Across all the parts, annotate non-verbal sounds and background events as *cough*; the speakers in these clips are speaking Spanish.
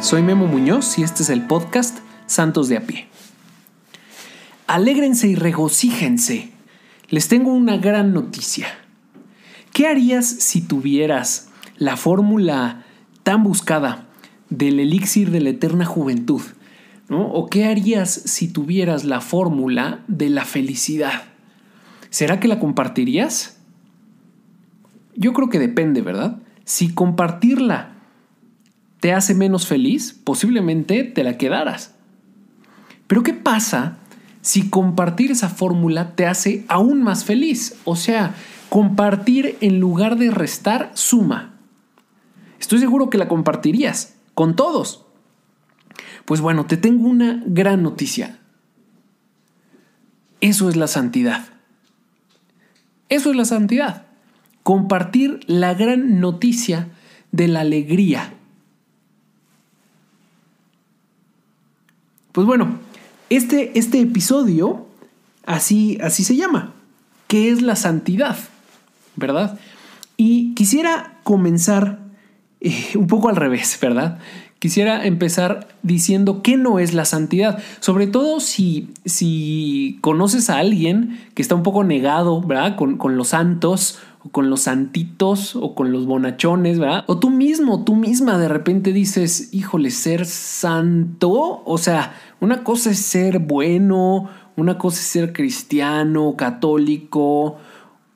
Soy Memo Muñoz y este es el podcast Santos de a pie. Alégrense y regocíjense. Les tengo una gran noticia. ¿Qué harías si tuvieras la fórmula tan buscada del elixir de la eterna juventud? ¿O qué harías si tuvieras la fórmula de la felicidad? ¿Será que la compartirías? Yo creo que depende, ¿verdad? Si compartirla te hace menos feliz, posiblemente te la quedaras. Pero ¿qué pasa si compartir esa fórmula te hace aún más feliz? O sea, compartir en lugar de restar suma. Estoy seguro que la compartirías con todos. Pues bueno, te tengo una gran noticia. Eso es la santidad. Eso es la santidad. Compartir la gran noticia de la alegría Pues bueno, este, este episodio así, así se llama, que es la santidad, ¿verdad? Y quisiera comenzar eh, un poco al revés, ¿verdad? Quisiera empezar diciendo qué no es la santidad, sobre todo si, si conoces a alguien que está un poco negado, ¿verdad? Con, con los santos o con los santitos o con los bonachones, ¿verdad? O tú mismo, tú misma de repente dices, híjole, ser santo, o sea, una cosa es ser bueno, una cosa es ser cristiano, católico,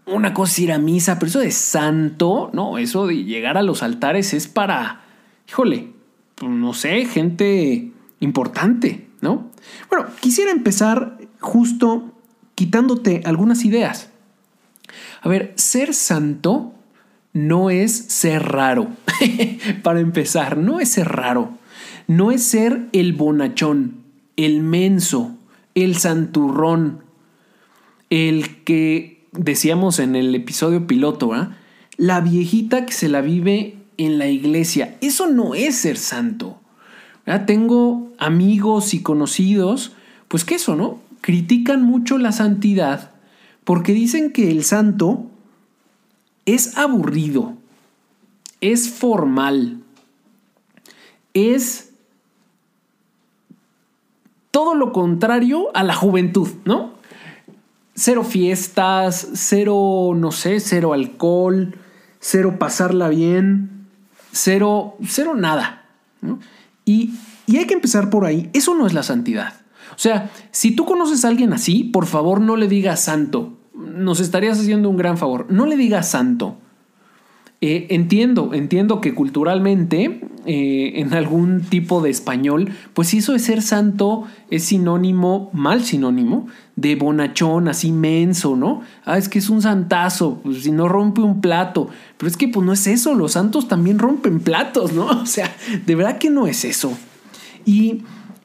una cosa es ir a misa, pero eso de santo, no, eso de llegar a los altares es para, híjole, pues, no sé, gente importante, ¿no? Bueno, quisiera empezar justo quitándote algunas ideas. A ver, ser santo no es ser raro. *laughs* Para empezar, no es ser raro. No es ser el bonachón, el menso, el santurrón, el que decíamos en el episodio piloto, la viejita que se la vive en la iglesia. Eso no es ser santo. Tengo amigos y conocidos, pues que eso, ¿no? Critican mucho la santidad porque dicen que el santo es aburrido, es formal, es todo lo contrario a la juventud, ¿no? Cero fiestas, cero, no sé, cero alcohol, cero pasarla bien, cero, cero nada. Y, y hay que empezar por ahí. Eso no es la santidad. O sea, si tú conoces a alguien así, por favor no le digas santo. Nos estarías haciendo un gran favor. No le digas santo. Eh, entiendo, entiendo que culturalmente, eh, en algún tipo de español, pues eso de ser santo es sinónimo, mal sinónimo, de bonachón, así menso, ¿no? Ah, es que es un santazo, pues si no rompe un plato. Pero es que pues no es eso, los santos también rompen platos, ¿no? *laughs* O sea, de verdad que no es eso. Y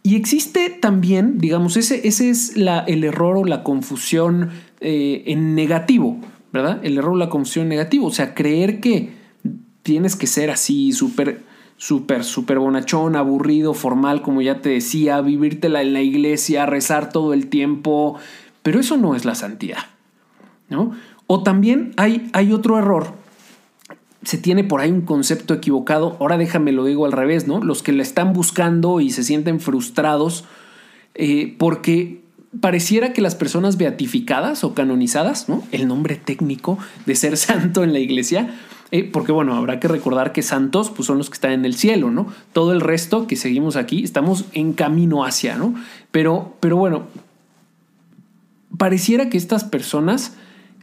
y existe también, digamos, ese, ese es el error o la confusión eh, en negativo, ¿verdad? El error o la confusión negativo. O sea, creer que tienes que ser así, súper, súper, súper bonachón, aburrido, formal, como ya te decía, vivírtela en la iglesia, rezar todo el tiempo. Pero eso no es la santidad, ¿no? O también hay, hay otro error se tiene por ahí un concepto equivocado. Ahora déjame lo digo al revés, ¿no? Los que la están buscando y se sienten frustrados eh, porque pareciera que las personas beatificadas o canonizadas, ¿no? El nombre técnico de ser *laughs* santo en la iglesia, eh, porque bueno, habrá que recordar que santos pues, son los que están en el cielo, ¿no? Todo el resto que seguimos aquí estamos en camino hacia, ¿no? Pero, pero bueno, pareciera que estas personas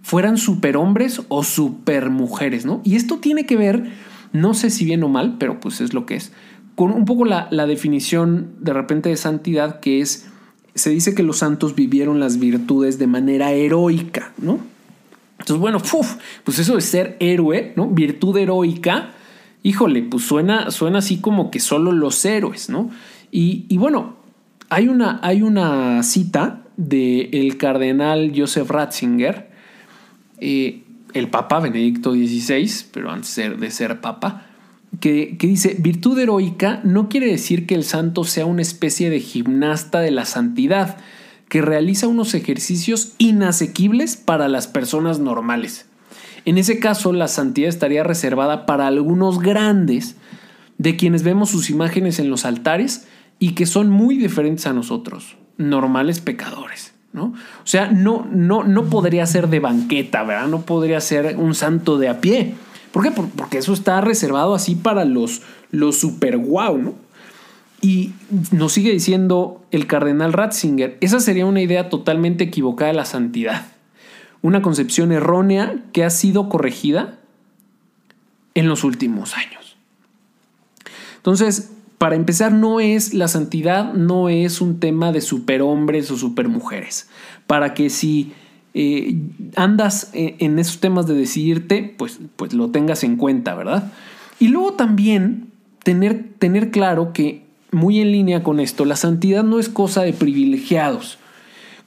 fueran superhombres o supermujeres, ¿no? Y esto tiene que ver, no sé si bien o mal, pero pues es lo que es, con un poco la, definición de repente de santidad que es, se dice que los santos vivieron las virtudes de manera heroica, ¿no? Entonces, bueno, pues eso de ser héroe, ¿no? Virtud heroica, híjole, pues suena, suena así como que solo los héroes, ¿no? Y, bueno, hay una, hay una cita del el cardenal Joseph Ratzinger, el Papa Benedicto XVI, pero antes de ser Papa, que, que, dice, virtud heroica no quiere decir que el santo sea una especie de gimnasta de la santidad, que realiza unos ejercicios inasequibles para las personas normales. En ese caso, la santidad estaría reservada para algunos grandes, de quienes vemos sus imágenes en los altares y que son muy diferentes a nosotros, normales pecadores. ¿No? O sea, no, no, no podría ser de banqueta, ¿verdad? No podría ser un santo de a pie. ¿Por qué? Porque eso está reservado así para los, los super guau, ¿no? Y nos sigue diciendo el cardenal Ratzinger, esa sería una idea totalmente equivocada de la santidad. Una concepción errónea que ha sido corregida en los últimos años. Entonces, para empezar, no es la santidad, no es un tema de superhombres o supermujeres. Para que si eh, andas en esos temas de decidirte, pues, pues lo tengas en cuenta, ¿verdad? Y luego también tener, tener claro que, muy en línea con esto, la santidad no es cosa de privilegiados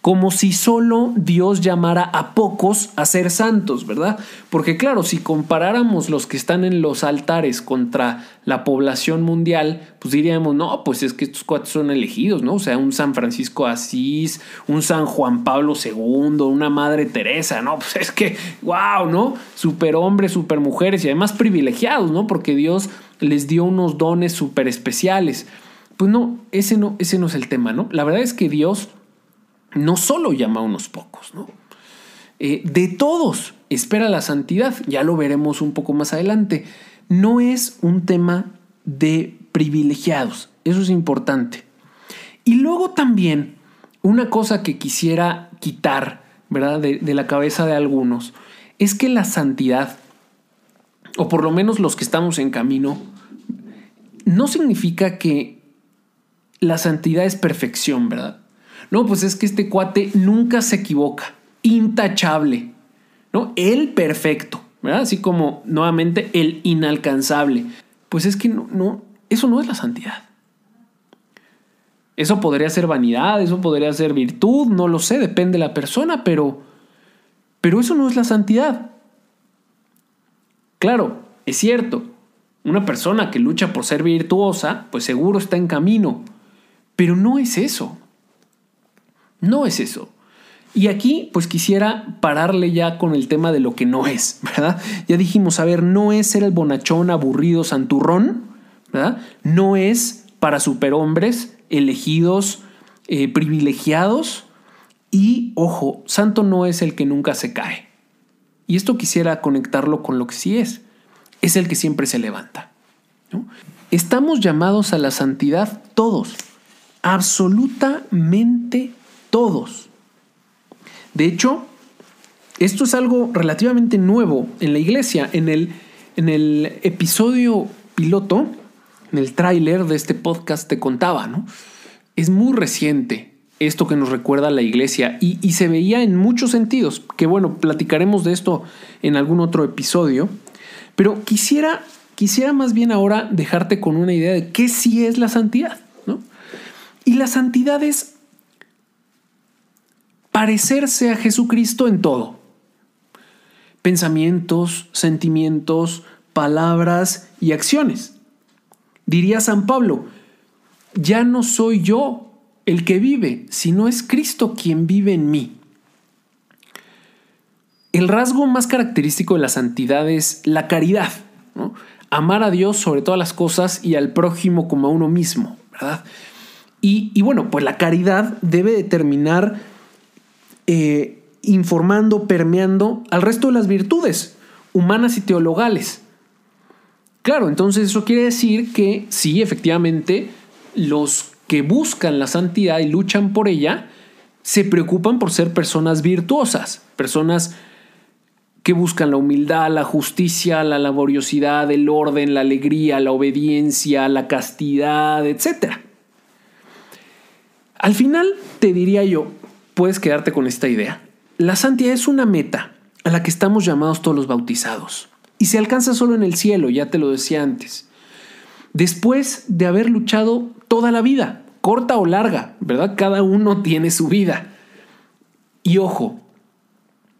como si solo Dios llamara a pocos a ser santos, ¿verdad? Porque claro, si comparáramos los que están en los altares contra la población mundial, pues diríamos, no, pues es que estos cuatro son elegidos, ¿no? O sea, un San Francisco Asís, un San Juan Pablo II, una Madre Teresa, ¿no? Pues es que, wow, ¿no? Super hombres, super mujeres y además privilegiados, ¿no? Porque Dios les dio unos dones súper especiales. Pues no, ese no, ese no es el tema, ¿no? La verdad es que Dios no solo llama a unos pocos, ¿no? Eh, de todos espera la santidad, ya lo veremos un poco más adelante. No es un tema de privilegiados, eso es importante. Y luego también una cosa que quisiera quitar, ¿verdad? De, de la cabeza de algunos, es que la santidad, o por lo menos los que estamos en camino, no significa que la santidad es perfección, ¿verdad? No, pues es que este cuate nunca se equivoca, intachable, ¿no? El perfecto, ¿verdad? Así como nuevamente el inalcanzable. Pues es que no, eso no es la santidad. Eso podría ser vanidad, eso podría ser virtud, no lo sé, depende de la persona, pero, pero eso no es la santidad. Claro, es cierto, una persona que lucha por ser virtuosa, pues seguro está en camino, pero no es eso. No es eso. Y aquí, pues quisiera pararle ya con el tema de lo que no es, *laughs* ¿verdad? Ya dijimos, a ver, no es ser el bonachón aburrido santurrón, ¿verdad? No es para superhombres elegidos, eh, privilegiados. Y, ojo, santo no es el que nunca se cae. Y esto quisiera conectarlo con lo que sí es. Es el que siempre se levanta. Estamos llamados a la santidad todos, absolutamente todos. De hecho, esto es algo relativamente nuevo en la iglesia. En el, en el episodio piloto, en el tráiler de este podcast te contaba, ¿no? Es muy reciente esto que nos recuerda a la iglesia y, y, se veía en muchos sentidos, que bueno, platicaremos de esto en algún otro episodio, pero quisiera, quisiera más bien ahora dejarte con una idea de qué sí es la santidad, ¿no? Y la santidad es parecerse a Jesucristo en todo. Pensamientos, sentimientos, palabras y acciones. Diría San Pablo, ya no soy yo el que vive, sino es Cristo quien vive en mí. El rasgo más característico de la santidad es la caridad, amar a Dios sobre todas las cosas y al prójimo como a uno mismo, ¿verdad? Y, y bueno, pues la caridad debe determinar eh, informando, permeando al resto de las virtudes humanas y teologales. Claro, entonces eso quiere decir que sí, efectivamente, los que buscan la santidad y luchan por ella, se preocupan por ser personas virtuosas, personas que buscan la humildad, la justicia, la laboriosidad, el orden, la alegría, la obediencia, la castidad, etc. Al final, te diría yo, puedes quedarte con esta idea. La santidad es una meta a la que estamos llamados todos los bautizados. Y se alcanza solo en el cielo, ya te lo decía antes. Después de haber luchado toda la vida, corta o larga, ¿verdad? Cada uno tiene su vida. Y ojo,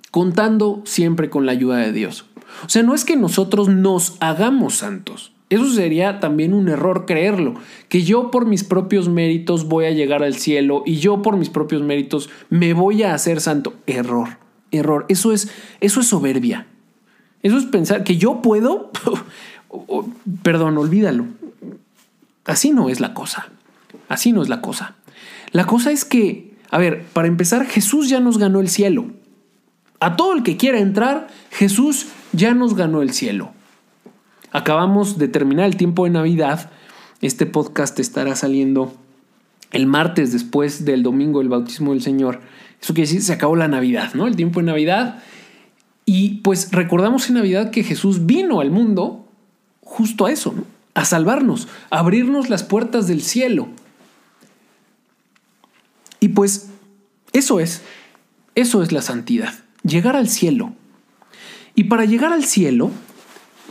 contando siempre con la ayuda de Dios. O sea, no es que nosotros nos hagamos santos. Eso sería también un error creerlo, que yo por mis propios méritos voy a llegar al cielo y yo por mis propios méritos me voy a hacer santo. Error, error. Eso es, eso es soberbia. Eso es pensar que yo puedo, *laughs* perdón, olvídalo. Así no es la cosa. Así no es la cosa. La cosa es que, a ver, para empezar, Jesús ya nos ganó el cielo. A todo el que quiera entrar, Jesús ya nos ganó el cielo. Acabamos de terminar el tiempo de Navidad. Este podcast estará saliendo el martes después del domingo del bautismo del Señor. Eso quiere decir, se acabó la Navidad, ¿no? El tiempo de Navidad. Y pues recordamos en Navidad que Jesús vino al mundo justo a eso, ¿no? A salvarnos, a abrirnos las puertas del cielo. Y pues eso es, eso es la santidad, llegar al cielo. Y para llegar al cielo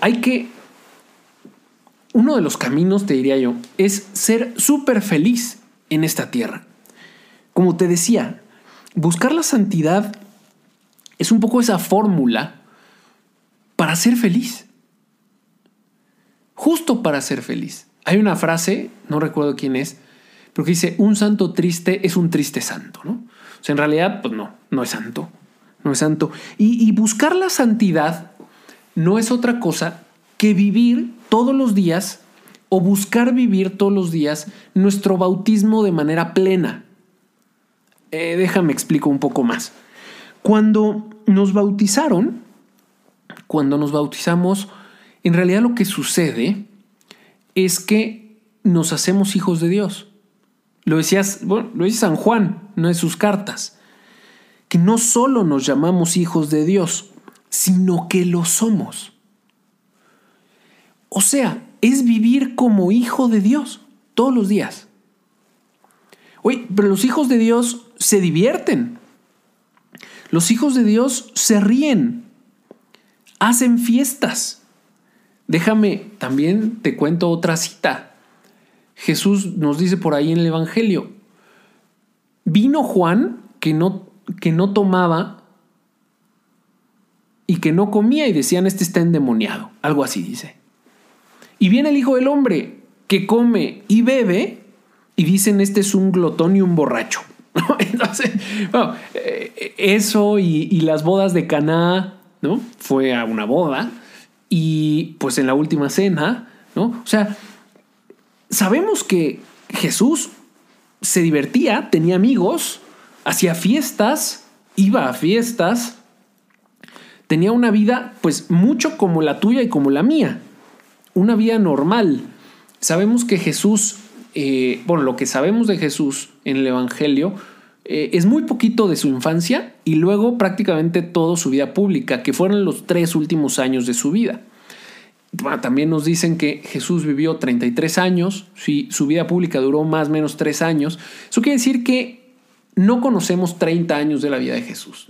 hay que, uno de los caminos, te diría yo, es ser súper feliz en esta tierra. Como te decía, buscar la santidad es un poco esa fórmula para ser feliz. Justo para ser feliz. Hay una frase, no recuerdo quién es, pero que dice, un santo triste es un triste santo, ¿no? O sea, en realidad, pues no, no es santo, no es santo. Y, y buscar la santidad no es otra cosa que vivir todos los días o buscar vivir todos los días nuestro bautismo de manera plena. Eh, déjame explico un poco más. Cuando nos bautizaron, cuando nos bautizamos, en realidad lo que sucede es que nos hacemos hijos de Dios. Lo decías, bueno, lo dice San Juan, no es sus cartas, que no solo nos llamamos hijos de Dios, sino que lo somos. O sea, es vivir como hijo de Dios todos los días. Oye, pero los hijos de Dios se divierten. Los hijos de Dios se ríen, hacen fiestas. Déjame, también te cuento otra cita. Jesús nos dice por ahí en el Evangelio, vino Juan que no, que no tomaba y que no comía y decían, este está endemoniado, algo así dice. Y viene el Hijo del Hombre que come y bebe y dicen, este es un glotón y un borracho. *laughs* Entonces, eh, eso y, las bodas de Caná, ¿no? Fue a una boda y pues en la última cena, ¿no? O sea, sabemos que Jesús se divertía, tenía amigos, hacía fiestas, iba a fiestas, tenía una vida pues mucho como la tuya y como la mía, una vida normal. Sabemos que Jesús eh, bueno, lo que sabemos de Jesús en el Evangelio eh, es muy poquito de su infancia y luego prácticamente toda su vida pública, que fueron los tres últimos años de su vida. también nos dicen que Jesús vivió 33 años, si su vida pública duró más o menos tres años. Eso quiere decir que no conocemos 30 años de la vida de Jesús.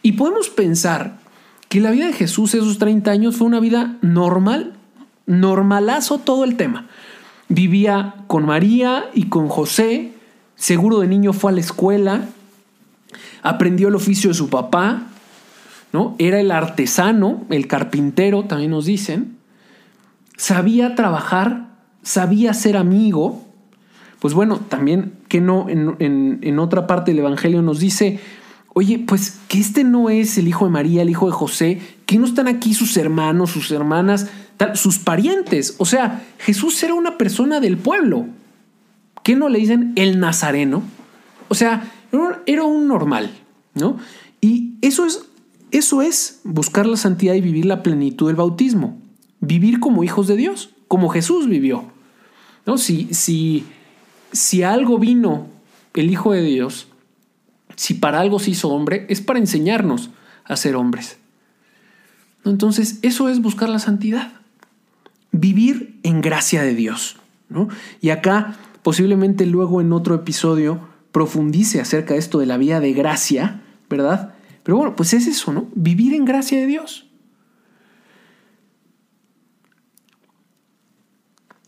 Y podemos pensar que la vida de Jesús, esos 30 años, fue una vida normal, normalazo todo el tema. Vivía con María y con José, seguro de niño fue a la escuela, aprendió el oficio de su papá, ¿no? Era el artesano, el carpintero, también nos dicen. Sabía trabajar, sabía ser amigo. Pues bueno, también que no, en, en otra parte del Evangelio nos dice, oye, pues que este no es el hijo de María, el hijo de José, que no están aquí sus hermanos, sus hermanas, sus parientes. O sea, Jesús era una persona del pueblo. ¿Qué no le dicen el nazareno? O sea, era un normal, ¿no? Y eso es, eso es buscar la santidad y vivir la plenitud del bautismo. Vivir como hijos de Dios, como Jesús vivió. ¿no? Si, si, si algo vino el Hijo de Dios, si para algo se hizo hombre, es para enseñarnos a ser hombres. Entonces, eso es buscar la santidad vivir en gracia de Dios. ¿no? Y acá posiblemente luego en otro episodio profundice acerca de esto de la vida de gracia, ¿verdad? Pero bueno, pues es eso, ¿no? Vivir en gracia de Dios.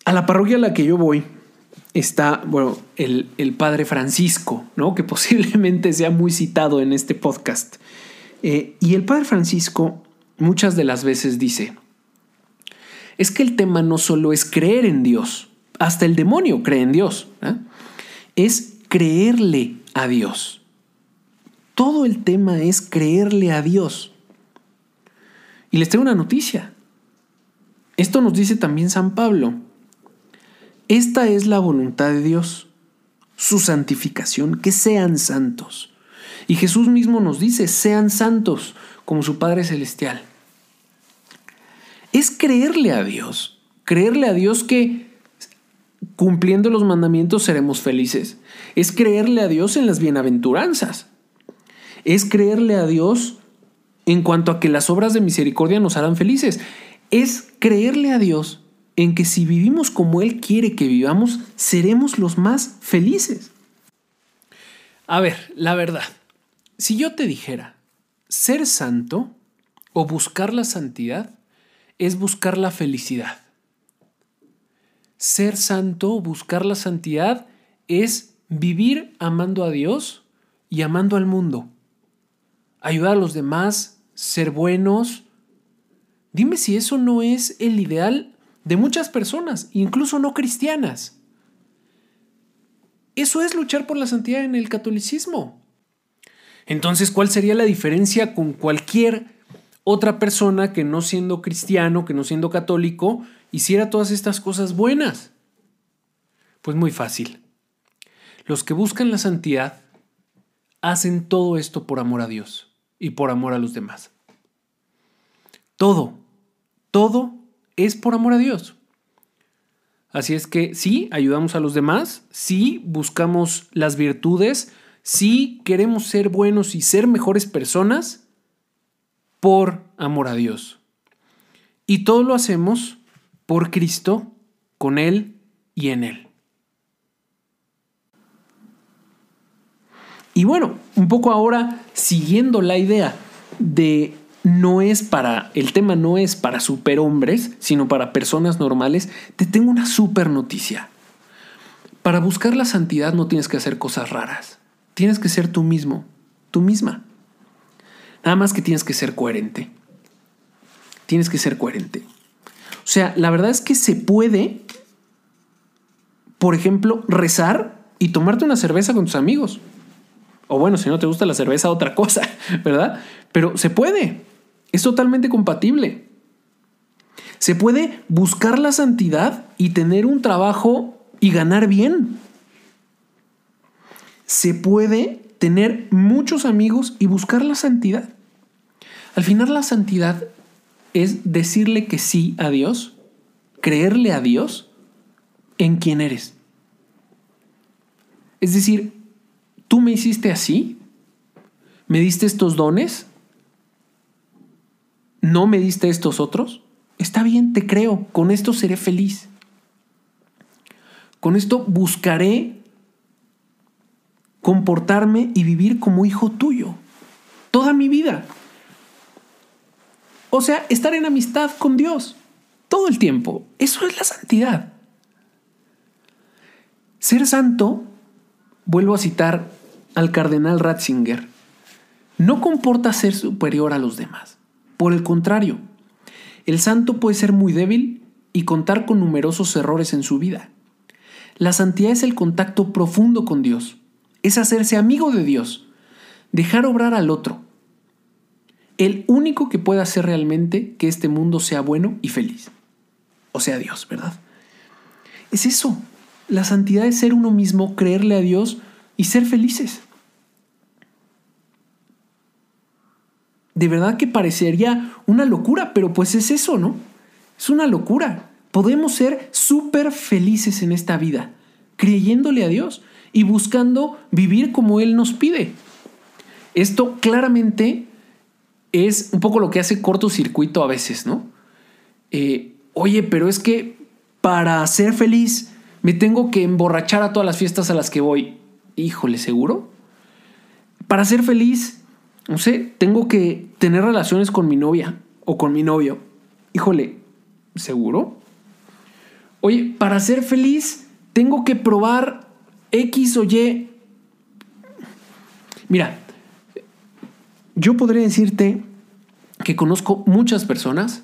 A la parroquia a la que yo voy está, bueno, el, padre Francisco, ¿no? Que *laughs* posiblemente sea muy citado en este podcast. Eh, y el padre Francisco muchas de las veces dice, es que el tema no solo es creer en Dios, hasta el demonio cree en Dios, ¿eh? es creerle a Dios. Todo el tema es creerle a Dios. Y les tengo una noticia. Esto nos dice también San Pablo. Esta es la voluntad de Dios, su santificación, que sean santos. Y Jesús mismo nos dice, sean santos como su Padre Celestial. Es creerle a Dios, creerle a Dios que cumpliendo los mandamientos seremos felices. Es creerle a Dios en las bienaventuranzas. Es creerle a Dios en cuanto a que las obras de misericordia nos harán felices. Es creerle a Dios en que si vivimos como Él quiere que vivamos, seremos los más felices. A ver, la verdad, si yo te dijera, ser santo o buscar la santidad es buscar la felicidad. Ser santo buscar la santidad es vivir amando a Dios y amando al mundo. Ayudar a los demás, ser buenos. Dime si eso no es el ideal de muchas personas, incluso no cristianas. Eso es luchar por la santidad en el catolicismo. Entonces, ¿cuál sería la diferencia con cualquier otra persona que no siendo cristiano, que no siendo católico, hiciera todas estas cosas buenas? Pues muy fácil. Los que buscan la santidad hacen todo esto por amor a Dios y por amor a los demás. Todo, todo es por amor a Dios. Así es que sí, ayudamos a los demás, sí, buscamos las virtudes, sí, queremos ser buenos y ser mejores personas por amor a Dios. Y todo lo hacemos por Cristo, con Él y en Él. Y bueno, un poco ahora siguiendo la idea de no es para, el tema no es para superhombres, sino para personas normales, te tengo una super noticia. Para buscar la santidad no tienes que hacer cosas raras. Tienes que ser tú mismo, tú misma. Nada más que tienes que ser coherente. Tienes que ser coherente. O sea, la verdad es que se puede, por ejemplo, rezar y tomarte una cerveza con tus amigos. O bueno, si no te gusta la cerveza, otra *laughs* cosa, ¿verdad? Pero se puede. Es totalmente compatible. Se puede buscar la santidad y tener un trabajo y ganar bien. Se puede tener muchos amigos y buscar la santidad. Al final la santidad es decirle que sí a Dios, creerle a Dios en quien eres. Es decir, tú me hiciste así, me diste estos dones, ¿No me diste estos otros? Está bien, te creo, con esto seré feliz. Con esto buscaré comportarme y vivir como hijo tuyo toda mi vida. O sea, estar en amistad con Dios todo el tiempo. Eso es la santidad. Ser santo, vuelvo a citar al cardenal Ratzinger, no comporta ser superior a los demás. Por el contrario, el santo puede ser muy débil y contar con numerosos errores en su vida. La santidad es el contacto profundo con Dios, es hacerse amigo de Dios, dejar obrar al otro. El único que puede hacer realmente que este mundo sea bueno y feliz. O sea, Dios, ¿verdad? Es eso. La santidad es ser uno mismo, creerle a Dios y ser felices. de verdad que parecería una locura, pero pues es eso, ¿no? Es una locura. Podemos ser súper felices en esta vida, creyéndole a Dios y buscando vivir como Él nos pide. Esto claramente es un poco lo que hace cortocircuito a veces, ¿no? Eh, oye, pero es que para ser feliz me tengo que emborrachar a todas las fiestas a las que voy. Híjole, ¿seguro? Para ser feliz no sé, tengo que tener relaciones con mi novia o con mi novio. Híjole, ¿seguro? Oye, para ser feliz tengo que probar X o Y. Mira, yo podría decirte que conozco muchas personas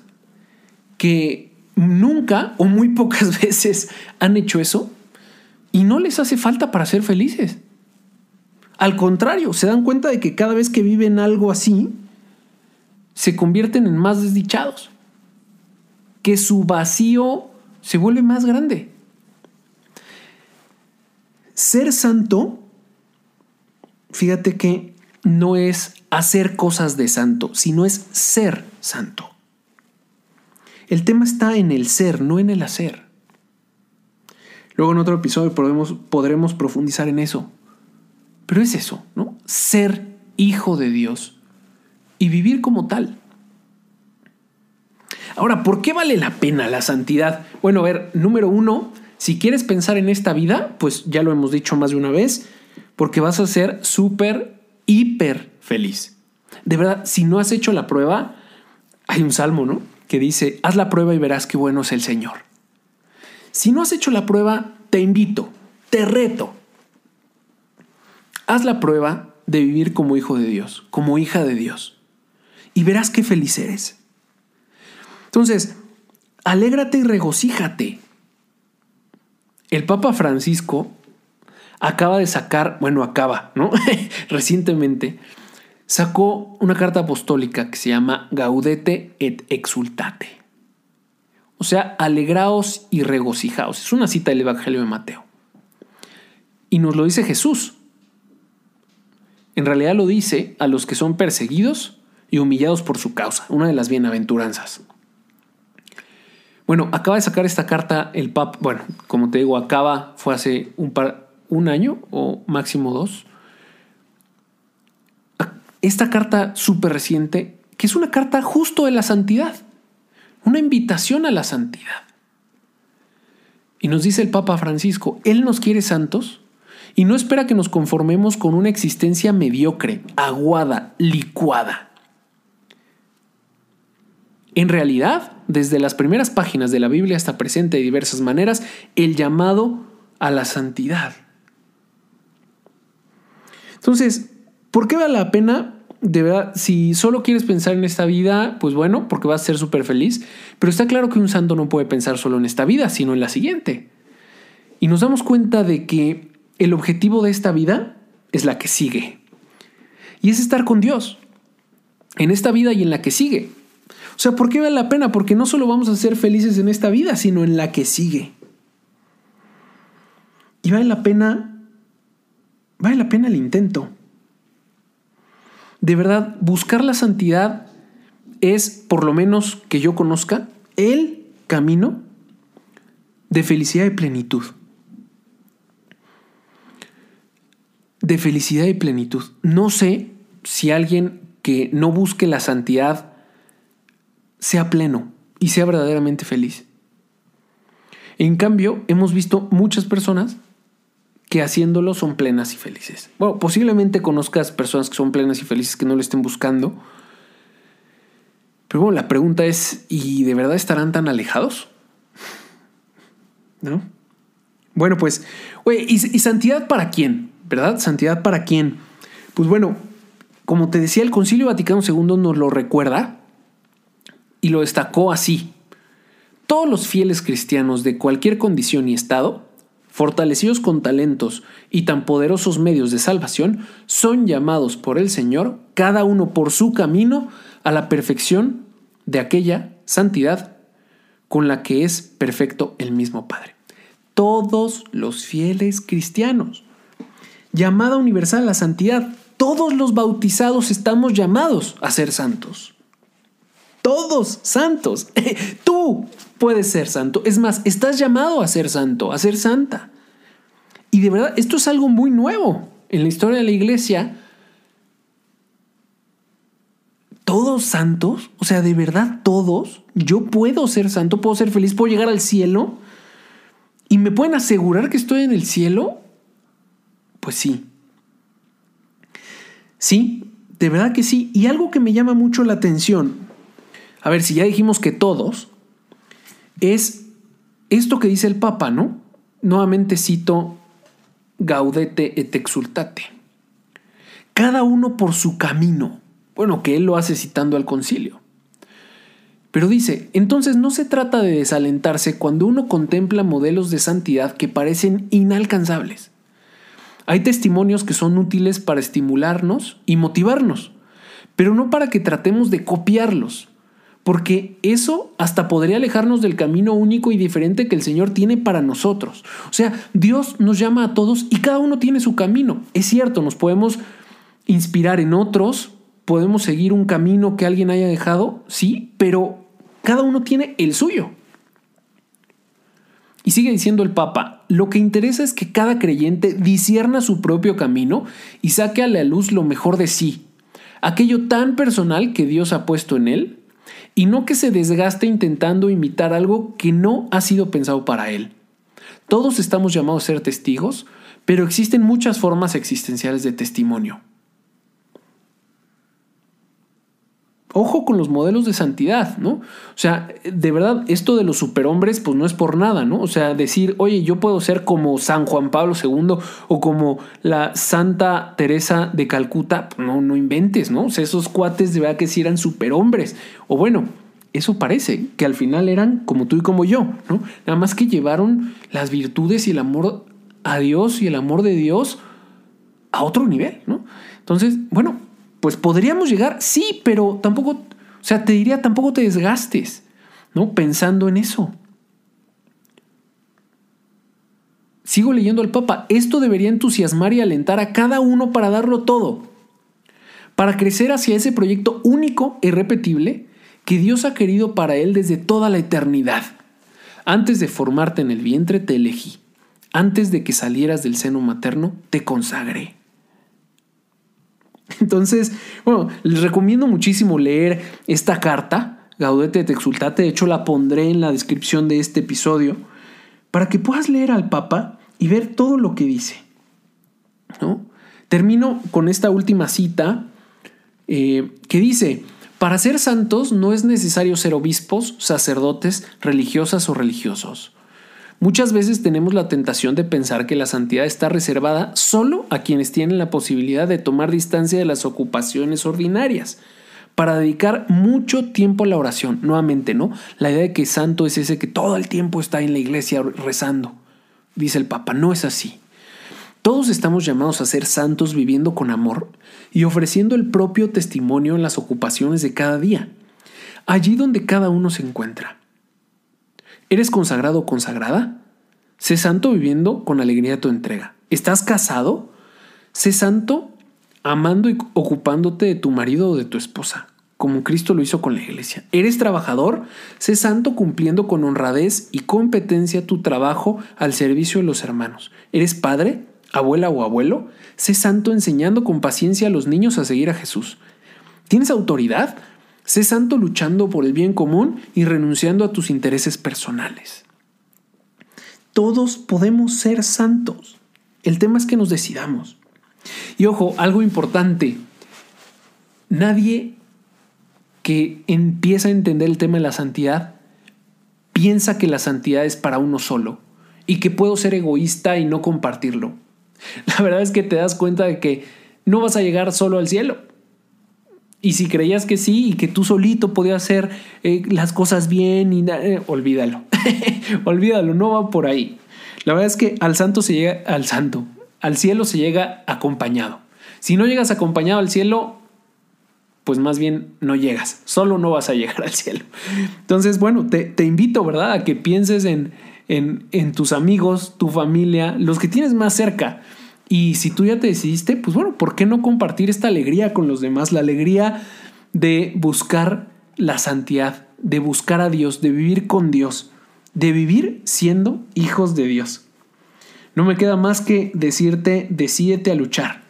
que nunca o muy pocas *laughs* veces han hecho eso y no les hace falta para ser felices. Al contrario, se dan cuenta de que cada vez que viven algo así, se convierten en más desdichados, que su vacío se vuelve más grande. Ser santo, fíjate que no es hacer cosas de santo, sino es ser santo. El tema está en el ser, no en el hacer. Luego en otro episodio podremos, profundizar en eso. Pero es eso, ¿no? Ser hijo de Dios y vivir como tal. Ahora, ¿por qué vale la pena la santidad? Bueno, a ver, número uno, si quieres pensar en esta vida, pues ya lo hemos dicho más de una vez, porque vas a ser súper, hiper feliz. De verdad, si no has hecho la prueba, hay un salmo, ¿no? Que dice, haz la prueba y verás qué bueno es el Señor. Si no has hecho la prueba, te invito, te reto. Haz la prueba de vivir como hijo de Dios, como hija de Dios, y verás qué feliz eres. Entonces, alégrate y regocíjate. El Papa Francisco acaba de sacar, bueno, acaba, ¿no? *laughs* Recientemente sacó una carta apostólica que se llama Gaudete et Exultate. O sea, alegraos y regocijaos. Es una cita del Evangelio de Mateo. Y nos lo dice Jesús. En realidad lo dice a los que son perseguidos y humillados por su causa, una de las bienaventuranzas. Bueno, acaba de sacar esta carta el Papa, bueno, como te digo, acaba, fue hace un, par, un año o máximo dos. Esta carta súper reciente, que es una carta justo de la santidad, una invitación a la santidad. Y nos dice el Papa Francisco, Él nos quiere santos y no espera que nos conformemos con una existencia mediocre, aguada, licuada. En realidad, desde las primeras páginas de la Biblia hasta presente de diversas maneras, el llamado a la santidad. Entonces, ¿por qué vale la pena? De verdad, si solo quieres pensar en esta vida, pues bueno, porque vas a ser súper feliz, pero está claro que un santo no puede pensar solo en esta vida, sino en la siguiente. Y nos damos cuenta de que el objetivo de esta vida es la que sigue. Y es estar con Dios, en esta vida y en la que sigue. O sea, ¿por qué vale la pena? Porque no solo vamos a ser felices en esta vida, sino en la que sigue. Y vale la pena, vale la pena el intento. De verdad, buscar la santidad es, por lo menos que yo conozca, el camino de felicidad y plenitud. De felicidad y plenitud. No sé si alguien que no busque la santidad sea pleno y sea verdaderamente feliz. En cambio, hemos visto muchas personas que haciéndolo son plenas y felices. Bueno, posiblemente conozcas personas que son plenas y felices que no lo estén buscando. Pero bueno, la pregunta es, ¿y de verdad estarán tan alejados? ¿No? Bueno, pues, oye, ¿y, ¿y, santidad para quién? ¿Verdad? ¿Santidad para quién? Pues bueno, como te decía, el Concilio Vaticano II nos lo recuerda y lo destacó así. Todos los fieles cristianos de cualquier condición y estado, fortalecidos con talentos y tan poderosos medios de salvación, son llamados por el Señor, cada uno por su camino, a la perfección de aquella santidad con la que es perfecto el mismo Padre. Todos los fieles cristianos. Llamada universal a la santidad. Todos los bautizados estamos llamados a ser santos todos santos. *laughs* Tú puedes ser santo. Es más, estás llamado a ser santo, a ser santa. Y de verdad, esto es algo muy nuevo en la historia de la iglesia. Todos santos, o sea, de verdad todos, yo puedo ser santo, puedo ser feliz, puedo llegar al cielo. ¿Y me pueden asegurar que estoy en el cielo? Pues sí. Sí, de verdad que sí. Y algo que me llama mucho la atención a ver, si ya dijimos que todos, es esto que dice el Papa, ¿no? Nuevamente cito Gaudete et exultate. Cada uno por su camino. Bueno, que él lo hace citando al concilio. Pero dice, entonces no se trata de desalentarse cuando uno contempla modelos de santidad que parecen inalcanzables. Hay testimonios que son útiles para estimularnos y motivarnos, pero no para que tratemos de copiarlos porque eso hasta podría alejarnos del camino único y diferente que el Señor tiene para nosotros. O sea, Dios nos llama a todos y cada uno tiene su camino. Es cierto, nos podemos inspirar en otros, podemos seguir un camino que alguien haya dejado, sí, pero cada uno tiene el suyo. Y sigue diciendo el Papa, lo que interesa es que cada creyente disierna su propio camino y saque a la luz lo mejor de sí, aquello tan personal que Dios ha puesto en él, y no que se desgaste intentando imitar algo que no ha sido pensado para él. Todos estamos llamados a ser testigos, pero existen muchas formas existenciales de testimonio. Ojo con los modelos de santidad, ¿no? O sea, de verdad, esto de los superhombres, pues no es por nada, ¿no? O sea, decir, oye, yo puedo ser como San Juan Pablo II o como la Santa Teresa de Calcuta, pues no, no inventes, ¿no? O sea, esos cuates de verdad que sí eran superhombres. O bueno, eso parece, que al final eran como tú y como yo, ¿no? Nada más que llevaron las virtudes y el amor a Dios y el amor de Dios a otro nivel, ¿no? Entonces, bueno, pues podríamos llegar, sí, pero tampoco, o sea, te diría, tampoco te desgastes, ¿no? Pensando en eso. Sigo leyendo al Papa, esto debería entusiasmar y alentar a cada uno para darlo todo, para crecer hacia ese proyecto único e irrepetible que Dios ha querido para él desde toda la eternidad. Antes de formarte en el vientre te elegí, antes de que salieras del seno materno te consagré. Entonces, bueno, les recomiendo muchísimo leer esta carta, Gaudete et Exultate, de hecho la pondré en la descripción de este episodio, para que puedas leer al Papa y ver todo lo que dice. ¿no? Termino con esta última cita eh, que dice, para ser santos no es necesario ser obispos, sacerdotes, religiosas o religiosos. Muchas veces tenemos la tentación de pensar que la santidad está reservada solo a quienes tienen la posibilidad de tomar distancia de las ocupaciones ordinarias para dedicar mucho tiempo a la oración. Nuevamente, ¿no? La idea de que santo es ese que todo el tiempo está en la iglesia rezando. Dice el Papa, no es así. Todos estamos llamados a ser santos viviendo con amor y ofreciendo el propio testimonio en las ocupaciones de cada día, allí donde cada uno se encuentra. ¿Eres consagrado o consagrada? Sé santo viviendo con alegría tu entrega. ¿Estás casado? Sé santo amando y ocupándote de tu marido o de tu esposa, como Cristo lo hizo con la iglesia. ¿Eres trabajador? Sé santo cumpliendo con honradez y competencia tu trabajo al servicio de los hermanos. ¿Eres padre, abuela o abuelo? Sé santo enseñando con paciencia a los niños a seguir a Jesús. ¿Tienes autoridad? Sé santo luchando por el bien común y renunciando a tus intereses personales. Todos podemos ser santos. El tema es que nos decidamos. Y ojo, algo importante. Nadie que empieza a entender el tema de la santidad piensa que la santidad es para uno solo y que puedo ser egoísta y no compartirlo. *laughs* La verdad es que te das cuenta de que no vas a llegar solo al cielo. Y si creías que sí y que tú solito podías hacer eh, las cosas bien, y eh, olvídalo. *laughs* olvídalo, no va por ahí. La verdad es que al santo se llega, al santo, al cielo se llega acompañado. Si no llegas acompañado al cielo, pues más bien no llegas, solo no vas a llegar *laughs* al cielo. Entonces, bueno, te, te invito, ¿verdad? A que pienses en, en, en tus amigos, tu familia, los que tienes más cerca. Y si tú ya te decidiste, pues bueno, ¿por qué no compartir esta alegría con los demás? La alegría de buscar la santidad, de buscar a Dios, de vivir con Dios, de vivir siendo hijos de Dios. No me queda más que decirte, decídete a luchar.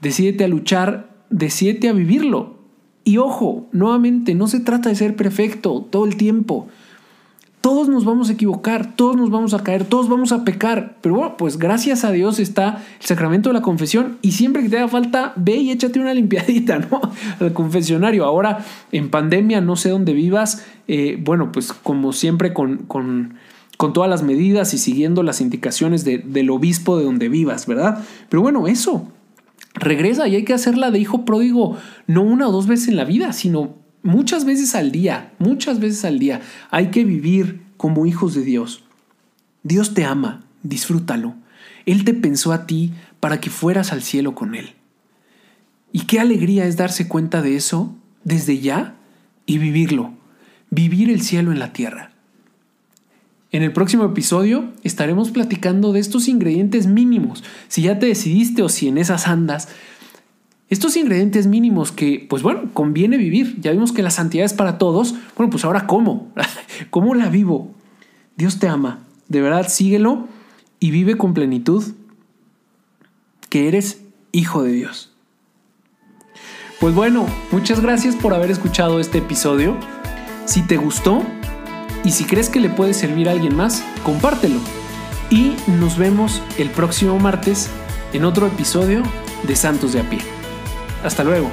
Decídete a luchar, decídete a vivirlo. Y ojo, nuevamente, no se trata de ser perfecto todo el tiempo. Todos nos vamos a equivocar, todos nos vamos a caer, todos vamos a pecar. Pero bueno, pues gracias a Dios está el sacramento de la confesión y siempre que te haga falta, ve y échate una *laughs* limpiadita, ¿no? Al confesionario. Ahora, en pandemia, no sé dónde vivas, eh, bueno, pues como siempre con, con, con, todas las medidas y siguiendo las indicaciones del obispo de donde vivas, ¿verdad? Pero bueno, eso. Regresa y hay que hacerla de hijo pródigo no una o dos veces en la vida, sino muchas veces al día, muchas veces al día, hay que vivir como hijos de Dios. Dios te ama, disfrútalo. Él te pensó a ti para que fueras al cielo con Él. Y qué alegría es darse cuenta de eso desde ya y vivirlo. vivir el cielo en la tierra. En el próximo episodio estaremos platicando de estos ingredientes mínimos. Si ya te decidiste o si en esas andas, estos ingredientes mínimos que, pues bueno, conviene vivir. Ya vimos que la santidad es para todos. Bueno, pues ahora cómo? *laughs* ¿Cómo la vivo? Dios te ama. De verdad, síguelo y vive con plenitud que eres hijo de Dios. Pues bueno, muchas gracias por haber escuchado este episodio. Si te gustó y si crees que le puede servir a alguien más, compártelo. Y nos vemos el próximo martes en otro episodio de Santos de a pie. Hasta luego.